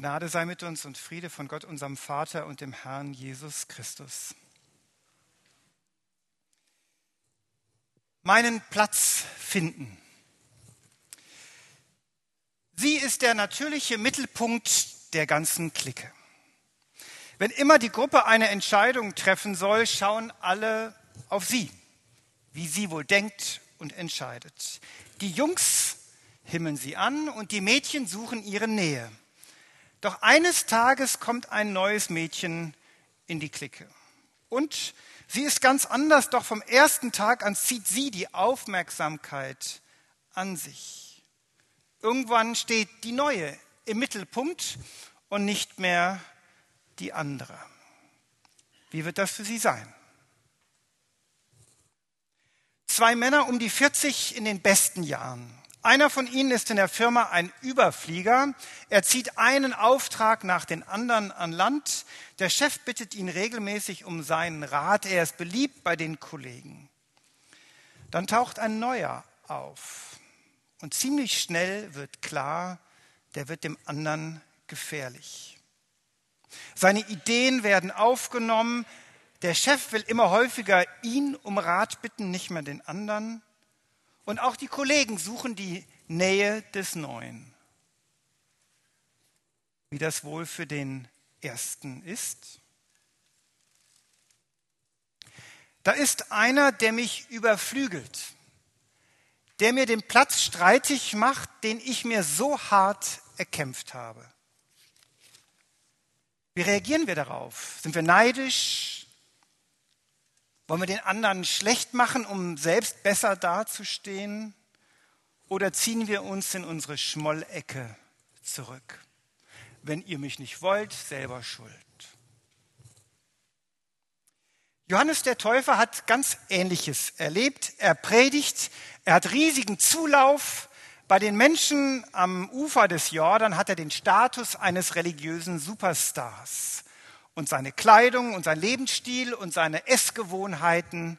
Gnade sei mit uns und Friede von Gott, unserem Vater und dem Herrn Jesus Christus. Meinen Platz finden. Sie ist der natürliche Mittelpunkt der ganzen Clique. Wenn immer die Gruppe eine Entscheidung treffen soll, schauen alle auf sie, wie sie wohl denkt und entscheidet. Die Jungs himmeln sie an und die Mädchen suchen ihre Nähe. Doch eines Tages kommt ein neues Mädchen in die Clique. Und sie ist ganz anders, doch vom ersten Tag an zieht sie die Aufmerksamkeit an sich. Irgendwann steht die neue im Mittelpunkt und nicht mehr die andere. Wie wird das für sie sein? Zwei Männer um die 40 in den besten Jahren einer von ihnen ist in der Firma ein Überflieger. Er zieht einen Auftrag nach den anderen an Land. Der Chef bittet ihn regelmäßig um seinen Rat. Er ist beliebt bei den Kollegen. Dann taucht ein neuer auf. Und ziemlich schnell wird klar, der wird dem anderen gefährlich. Seine Ideen werden aufgenommen. Der Chef will immer häufiger ihn um Rat bitten, nicht mehr den anderen. Und auch die Kollegen suchen die Nähe des Neuen. Wie das wohl für den Ersten ist? Da ist einer, der mich überflügelt, der mir den Platz streitig macht, den ich mir so hart erkämpft habe. Wie reagieren wir darauf? Sind wir neidisch? Wollen wir den anderen schlecht machen, um selbst besser dazustehen? Oder ziehen wir uns in unsere Schmollecke zurück? Wenn ihr mich nicht wollt, selber schuld. Johannes der Täufer hat ganz Ähnliches erlebt. Er predigt, er hat riesigen Zulauf. Bei den Menschen am Ufer des Jordan hat er den Status eines religiösen Superstars und seine Kleidung und sein Lebensstil und seine Essgewohnheiten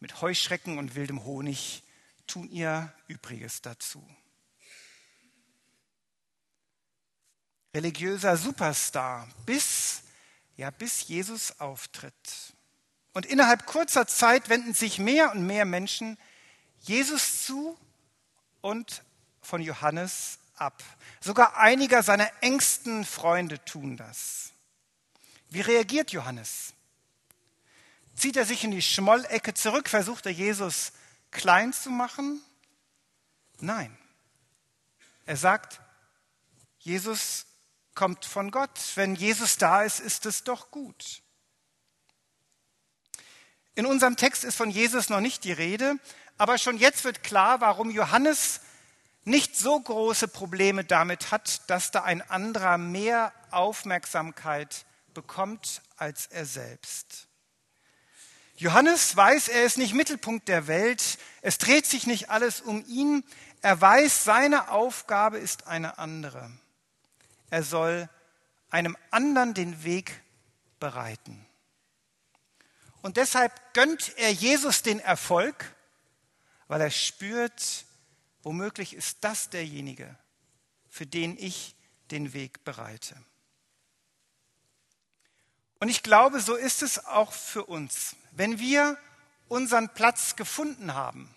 mit Heuschrecken und wildem Honig tun ihr Übriges dazu. Religiöser Superstar, bis, ja, bis Jesus auftritt. Und innerhalb kurzer Zeit wenden sich mehr und mehr Menschen Jesus zu und von Johannes ab. Sogar einiger seiner engsten Freunde tun das. Wie reagiert Johannes? Zieht er sich in die Schmollecke zurück? Versucht er Jesus klein zu machen? Nein. Er sagt, Jesus kommt von Gott. Wenn Jesus da ist, ist es doch gut. In unserem Text ist von Jesus noch nicht die Rede, aber schon jetzt wird klar, warum Johannes nicht so große Probleme damit hat, dass da ein anderer mehr Aufmerksamkeit bekommt als er selbst. Johannes weiß, er ist nicht Mittelpunkt der Welt, es dreht sich nicht alles um ihn, er weiß, seine Aufgabe ist eine andere. Er soll einem anderen den Weg bereiten. Und deshalb gönnt er Jesus den Erfolg, weil er spürt, womöglich ist das derjenige, für den ich den Weg bereite. Und ich glaube, so ist es auch für uns. Wenn wir unseren Platz gefunden haben,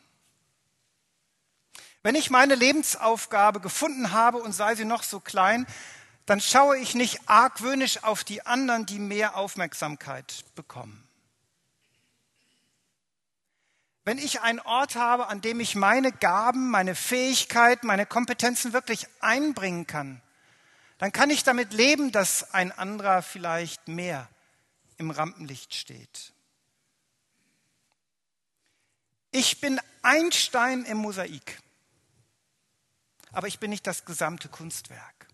wenn ich meine Lebensaufgabe gefunden habe und sei sie noch so klein, dann schaue ich nicht argwöhnisch auf die anderen, die mehr Aufmerksamkeit bekommen. Wenn ich einen Ort habe, an dem ich meine Gaben, meine Fähigkeiten, meine Kompetenzen wirklich einbringen kann, dann kann ich damit leben, dass ein anderer vielleicht mehr im Rampenlicht steht. Ich bin ein Stein im Mosaik, aber ich bin nicht das gesamte Kunstwerk.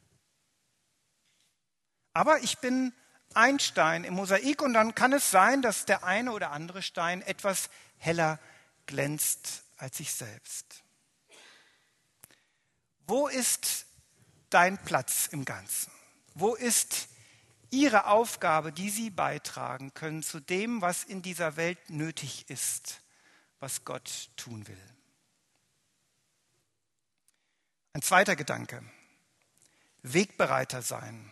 Aber ich bin ein Stein im Mosaik und dann kann es sein, dass der eine oder andere Stein etwas heller glänzt als ich selbst. Wo ist dein Platz im Ganzen? Wo ist ihre Aufgabe, die sie beitragen können zu dem, was in dieser Welt nötig ist, was Gott tun will. Ein zweiter Gedanke. Wegbereiter sein.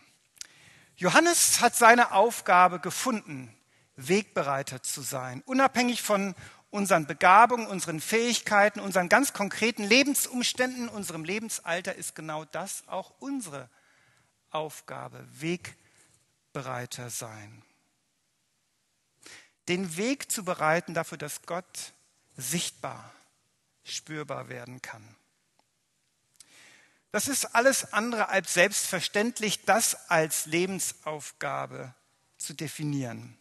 Johannes hat seine Aufgabe gefunden, Wegbereiter zu sein, unabhängig von unseren Begabungen, unseren Fähigkeiten, unseren ganz konkreten Lebensumständen, unserem Lebensalter ist genau das auch unsere Aufgabe, Wegbereiter sein. Den Weg zu bereiten dafür, dass Gott sichtbar, spürbar werden kann. Das ist alles andere als selbstverständlich, das als Lebensaufgabe zu definieren.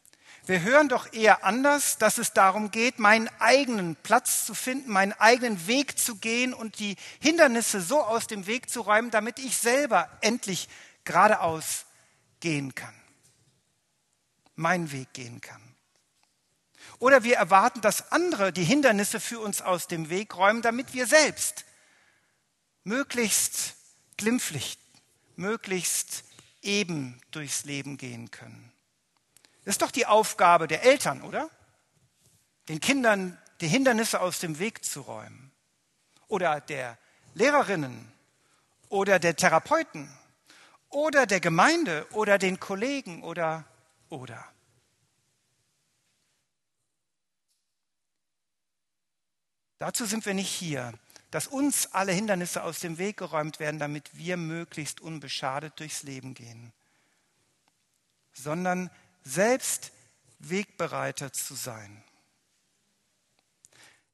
Wir hören doch eher anders, dass es darum geht, meinen eigenen Platz zu finden, meinen eigenen Weg zu gehen und die Hindernisse so aus dem Weg zu räumen, damit ich selber endlich geradeaus gehen kann, meinen Weg gehen kann. Oder wir erwarten, dass andere die Hindernisse für uns aus dem Weg räumen, damit wir selbst möglichst glimpflich, möglichst eben durchs Leben gehen können. Das ist doch die Aufgabe der Eltern, oder? Den Kindern die Hindernisse aus dem Weg zu räumen. Oder der Lehrerinnen oder der Therapeuten oder der Gemeinde oder den Kollegen oder oder. Dazu sind wir nicht hier, dass uns alle Hindernisse aus dem Weg geräumt werden, damit wir möglichst unbeschadet durchs Leben gehen, sondern selbst Wegbereiter zu sein.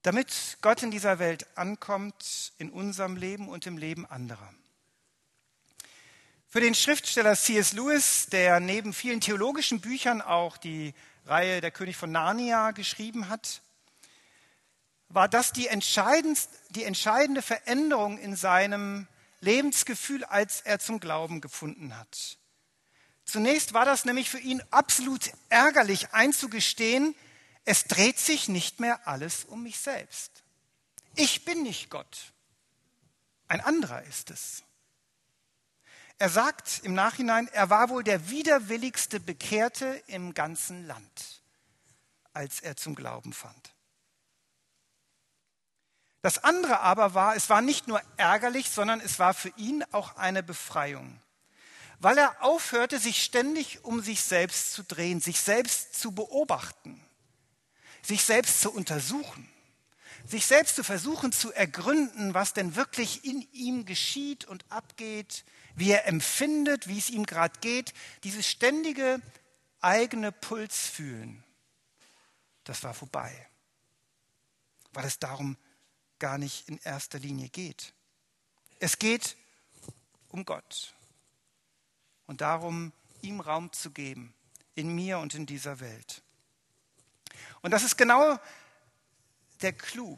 Damit Gott in dieser Welt ankommt, in unserem Leben und im Leben anderer. Für den Schriftsteller C.S. Lewis, der neben vielen theologischen Büchern auch die Reihe Der König von Narnia geschrieben hat, war das die, die entscheidende Veränderung in seinem Lebensgefühl, als er zum Glauben gefunden hat. Zunächst war das nämlich für ihn absolut ärgerlich einzugestehen, es dreht sich nicht mehr alles um mich selbst. Ich bin nicht Gott. Ein anderer ist es. Er sagt im Nachhinein, er war wohl der widerwilligste Bekehrte im ganzen Land, als er zum Glauben fand. Das andere aber war, es war nicht nur ärgerlich, sondern es war für ihn auch eine Befreiung, weil er aufhörte, sich ständig um sich selbst zu drehen, sich selbst zu beobachten, sich selbst zu untersuchen, sich selbst zu versuchen zu ergründen, was denn wirklich in ihm geschieht und abgeht, wie er empfindet, wie es ihm gerade geht, dieses ständige eigene Puls fühlen, das war vorbei, weil es darum gar nicht in erster Linie geht. Es geht um Gott und darum, ihm Raum zu geben in mir und in dieser Welt. Und das ist genau der Clou,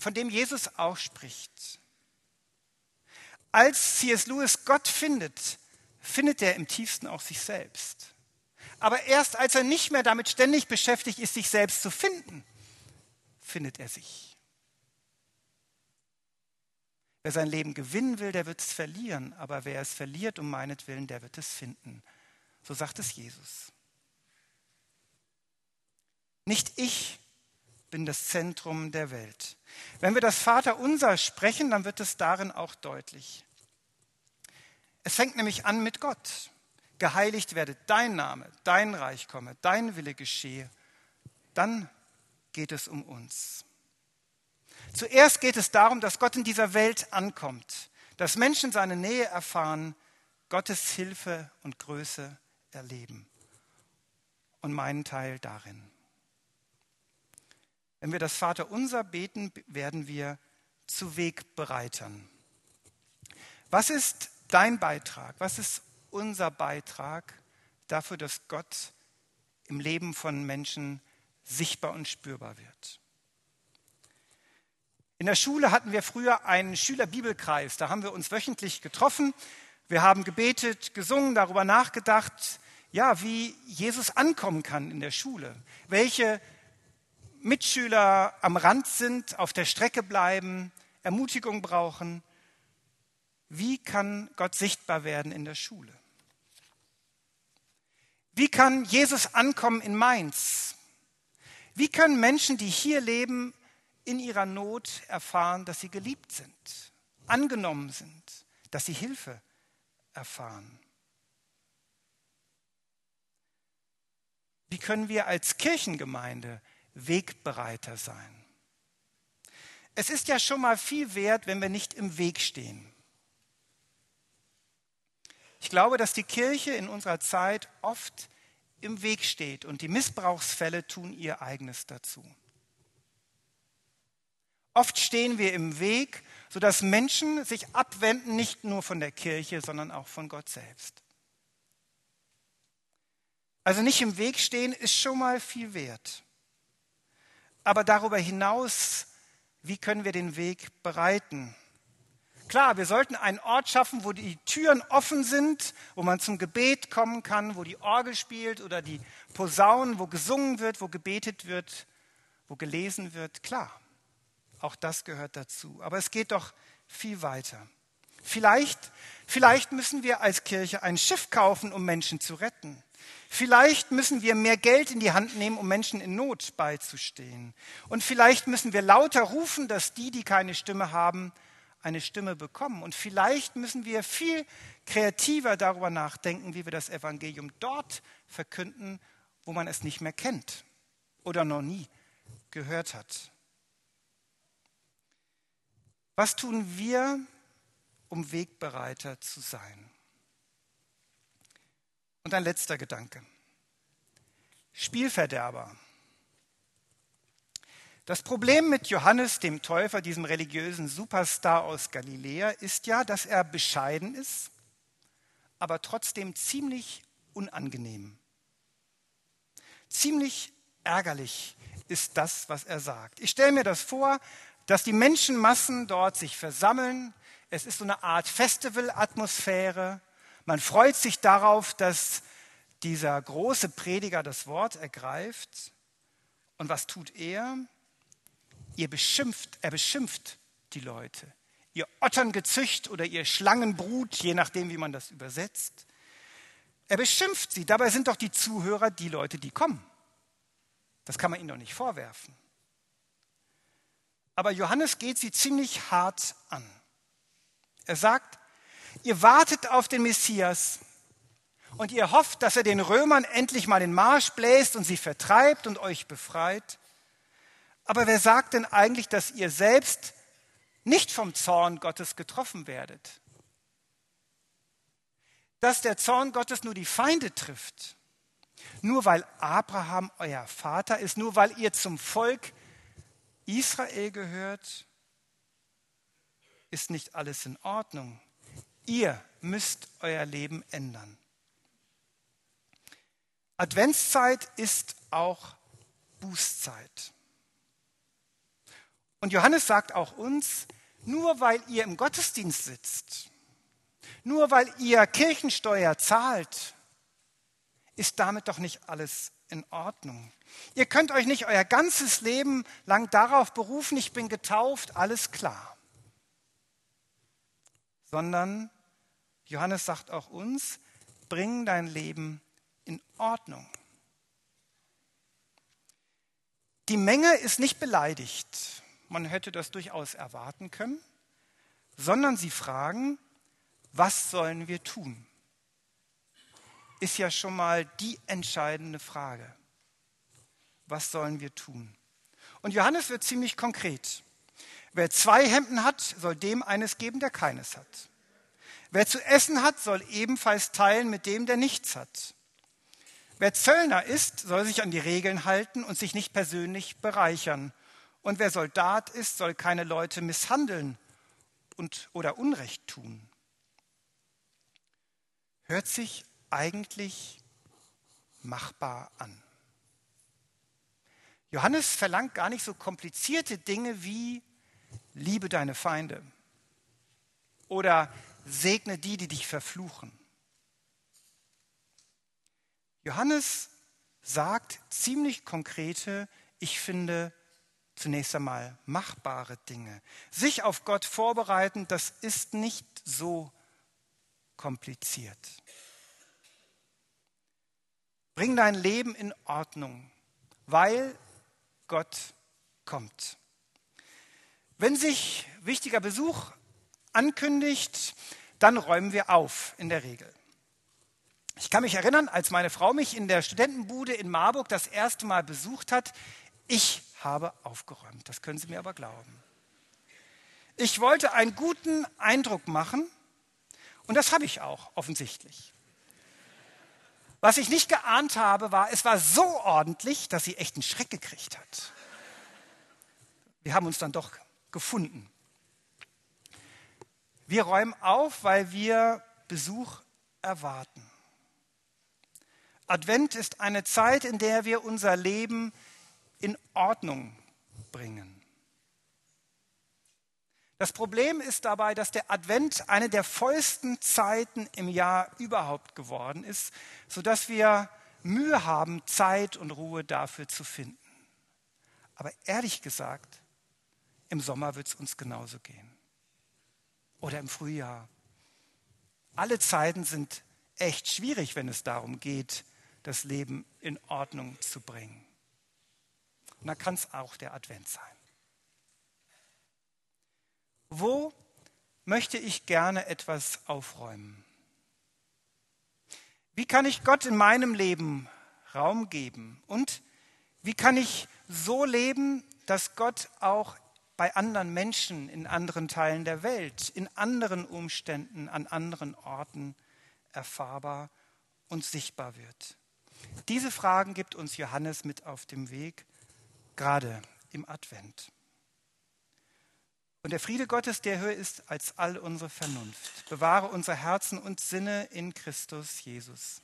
von dem Jesus auch spricht. Als C.S. Lewis Gott findet, findet er im tiefsten auch sich selbst. Aber erst als er nicht mehr damit ständig beschäftigt ist, sich selbst zu finden, findet er sich. Wer sein Leben gewinnen will, der wird es verlieren, aber wer es verliert um meinetwillen, der wird es finden. So sagt es Jesus. Nicht ich bin das Zentrum der Welt. Wenn wir das Vaterunser sprechen, dann wird es darin auch deutlich. Es fängt nämlich an mit Gott. Geheiligt werde dein Name, dein Reich komme, dein Wille geschehe. Dann geht es um uns. Zuerst geht es darum, dass Gott in dieser Welt ankommt, dass Menschen seine Nähe erfahren, Gottes Hilfe und Größe erleben. Und meinen Teil darin. Wenn wir das Vaterunser beten, werden wir zu Wegbereitern. Was ist dein Beitrag? Was ist unser Beitrag dafür, dass Gott im Leben von Menschen sichtbar und spürbar wird? In der Schule hatten wir früher einen Schülerbibelkreis. Da haben wir uns wöchentlich getroffen. Wir haben gebetet, gesungen, darüber nachgedacht, ja, wie Jesus ankommen kann in der Schule. Welche Mitschüler am Rand sind, auf der Strecke bleiben, Ermutigung brauchen. Wie kann Gott sichtbar werden in der Schule? Wie kann Jesus ankommen in Mainz? Wie können Menschen, die hier leben, in ihrer Not erfahren, dass sie geliebt sind, angenommen sind, dass sie Hilfe erfahren? Wie können wir als Kirchengemeinde Wegbereiter sein? Es ist ja schon mal viel wert, wenn wir nicht im Weg stehen. Ich glaube, dass die Kirche in unserer Zeit oft im Weg steht und die Missbrauchsfälle tun ihr eigenes dazu. Oft stehen wir im Weg, sodass Menschen sich abwenden, nicht nur von der Kirche, sondern auch von Gott selbst. Also nicht im Weg stehen ist schon mal viel wert. Aber darüber hinaus, wie können wir den Weg bereiten? Klar, wir sollten einen Ort schaffen, wo die Türen offen sind, wo man zum Gebet kommen kann, wo die Orgel spielt oder die Posaunen, wo gesungen wird, wo gebetet wird, wo gelesen wird. Klar, auch das gehört dazu. Aber es geht doch viel weiter. Vielleicht, vielleicht müssen wir als Kirche ein Schiff kaufen, um Menschen zu retten. Vielleicht müssen wir mehr Geld in die Hand nehmen, um Menschen in Not beizustehen. Und vielleicht müssen wir lauter rufen, dass die, die keine Stimme haben, eine Stimme bekommen. Und vielleicht müssen wir viel kreativer darüber nachdenken, wie wir das Evangelium dort verkünden, wo man es nicht mehr kennt oder noch nie gehört hat. Was tun wir, um Wegbereiter zu sein? Und ein letzter Gedanke. Spielverderber. Das Problem mit Johannes dem Täufer, diesem religiösen Superstar aus Galiläa, ist ja, dass er bescheiden ist, aber trotzdem ziemlich unangenehm. Ziemlich ärgerlich ist das, was er sagt. Ich stelle mir das vor, dass die Menschenmassen dort sich versammeln. Es ist so eine Art Festivalatmosphäre. Man freut sich darauf, dass dieser große Prediger das Wort ergreift. Und was tut er? Ihr beschimpft, er beschimpft die Leute. Ihr Otterngezücht oder ihr Schlangenbrut, je nachdem, wie man das übersetzt. Er beschimpft sie. Dabei sind doch die Zuhörer die Leute, die kommen. Das kann man ihnen doch nicht vorwerfen. Aber Johannes geht sie ziemlich hart an. Er sagt, ihr wartet auf den Messias und ihr hofft, dass er den Römern endlich mal den Marsch bläst und sie vertreibt und euch befreit. Aber wer sagt denn eigentlich, dass ihr selbst nicht vom Zorn Gottes getroffen werdet? Dass der Zorn Gottes nur die Feinde trifft. Nur weil Abraham euer Vater ist, nur weil ihr zum Volk Israel gehört, ist nicht alles in Ordnung. Ihr müsst euer Leben ändern. Adventszeit ist auch Bußzeit. Und Johannes sagt auch uns, nur weil ihr im Gottesdienst sitzt, nur weil ihr Kirchensteuer zahlt, ist damit doch nicht alles in Ordnung. Ihr könnt euch nicht euer ganzes Leben lang darauf berufen, ich bin getauft, alles klar. Sondern Johannes sagt auch uns, bring dein Leben in Ordnung. Die Menge ist nicht beleidigt man hätte das durchaus erwarten können, sondern sie fragen, was sollen wir tun? Ist ja schon mal die entscheidende Frage. Was sollen wir tun? Und Johannes wird ziemlich konkret. Wer zwei Hemden hat, soll dem eines geben, der keines hat. Wer zu essen hat, soll ebenfalls teilen mit dem, der nichts hat. Wer Zöllner ist, soll sich an die Regeln halten und sich nicht persönlich bereichern. Und wer Soldat ist, soll keine Leute misshandeln und, oder Unrecht tun. Hört sich eigentlich machbar an. Johannes verlangt gar nicht so komplizierte Dinge wie liebe deine Feinde oder segne die, die dich verfluchen. Johannes sagt ziemlich konkrete, ich finde, zunächst einmal machbare Dinge. Sich auf Gott vorbereiten, das ist nicht so kompliziert. Bring dein Leben in Ordnung, weil Gott kommt. Wenn sich wichtiger Besuch ankündigt, dann räumen wir auf in der Regel. Ich kann mich erinnern, als meine Frau mich in der Studentenbude in Marburg das erste Mal besucht hat, ich habe aufgeräumt. Das können Sie mir aber glauben. Ich wollte einen guten Eindruck machen und das habe ich auch offensichtlich. Was ich nicht geahnt habe, war, es war so ordentlich, dass sie echt einen Schreck gekriegt hat. Wir haben uns dann doch gefunden. Wir räumen auf, weil wir Besuch erwarten. Advent ist eine Zeit, in der wir unser Leben in Ordnung bringen. Das Problem ist dabei, dass der Advent eine der vollsten Zeiten im Jahr überhaupt geworden ist, sodass wir Mühe haben, Zeit und Ruhe dafür zu finden. Aber ehrlich gesagt, im Sommer wird es uns genauso gehen. Oder im Frühjahr. Alle Zeiten sind echt schwierig, wenn es darum geht, das Leben in Ordnung zu bringen. Und da kann es auch der Advent sein. Wo möchte ich gerne etwas aufräumen? Wie kann ich Gott in meinem Leben Raum geben? Und wie kann ich so leben, dass Gott auch bei anderen Menschen in anderen Teilen der Welt, in anderen Umständen, an anderen Orten erfahrbar und sichtbar wird? Diese Fragen gibt uns Johannes mit auf dem Weg, gerade im Advent. Und der Friede Gottes, der höher ist als all unsere Vernunft, bewahre unsere Herzen und Sinne in Christus Jesus.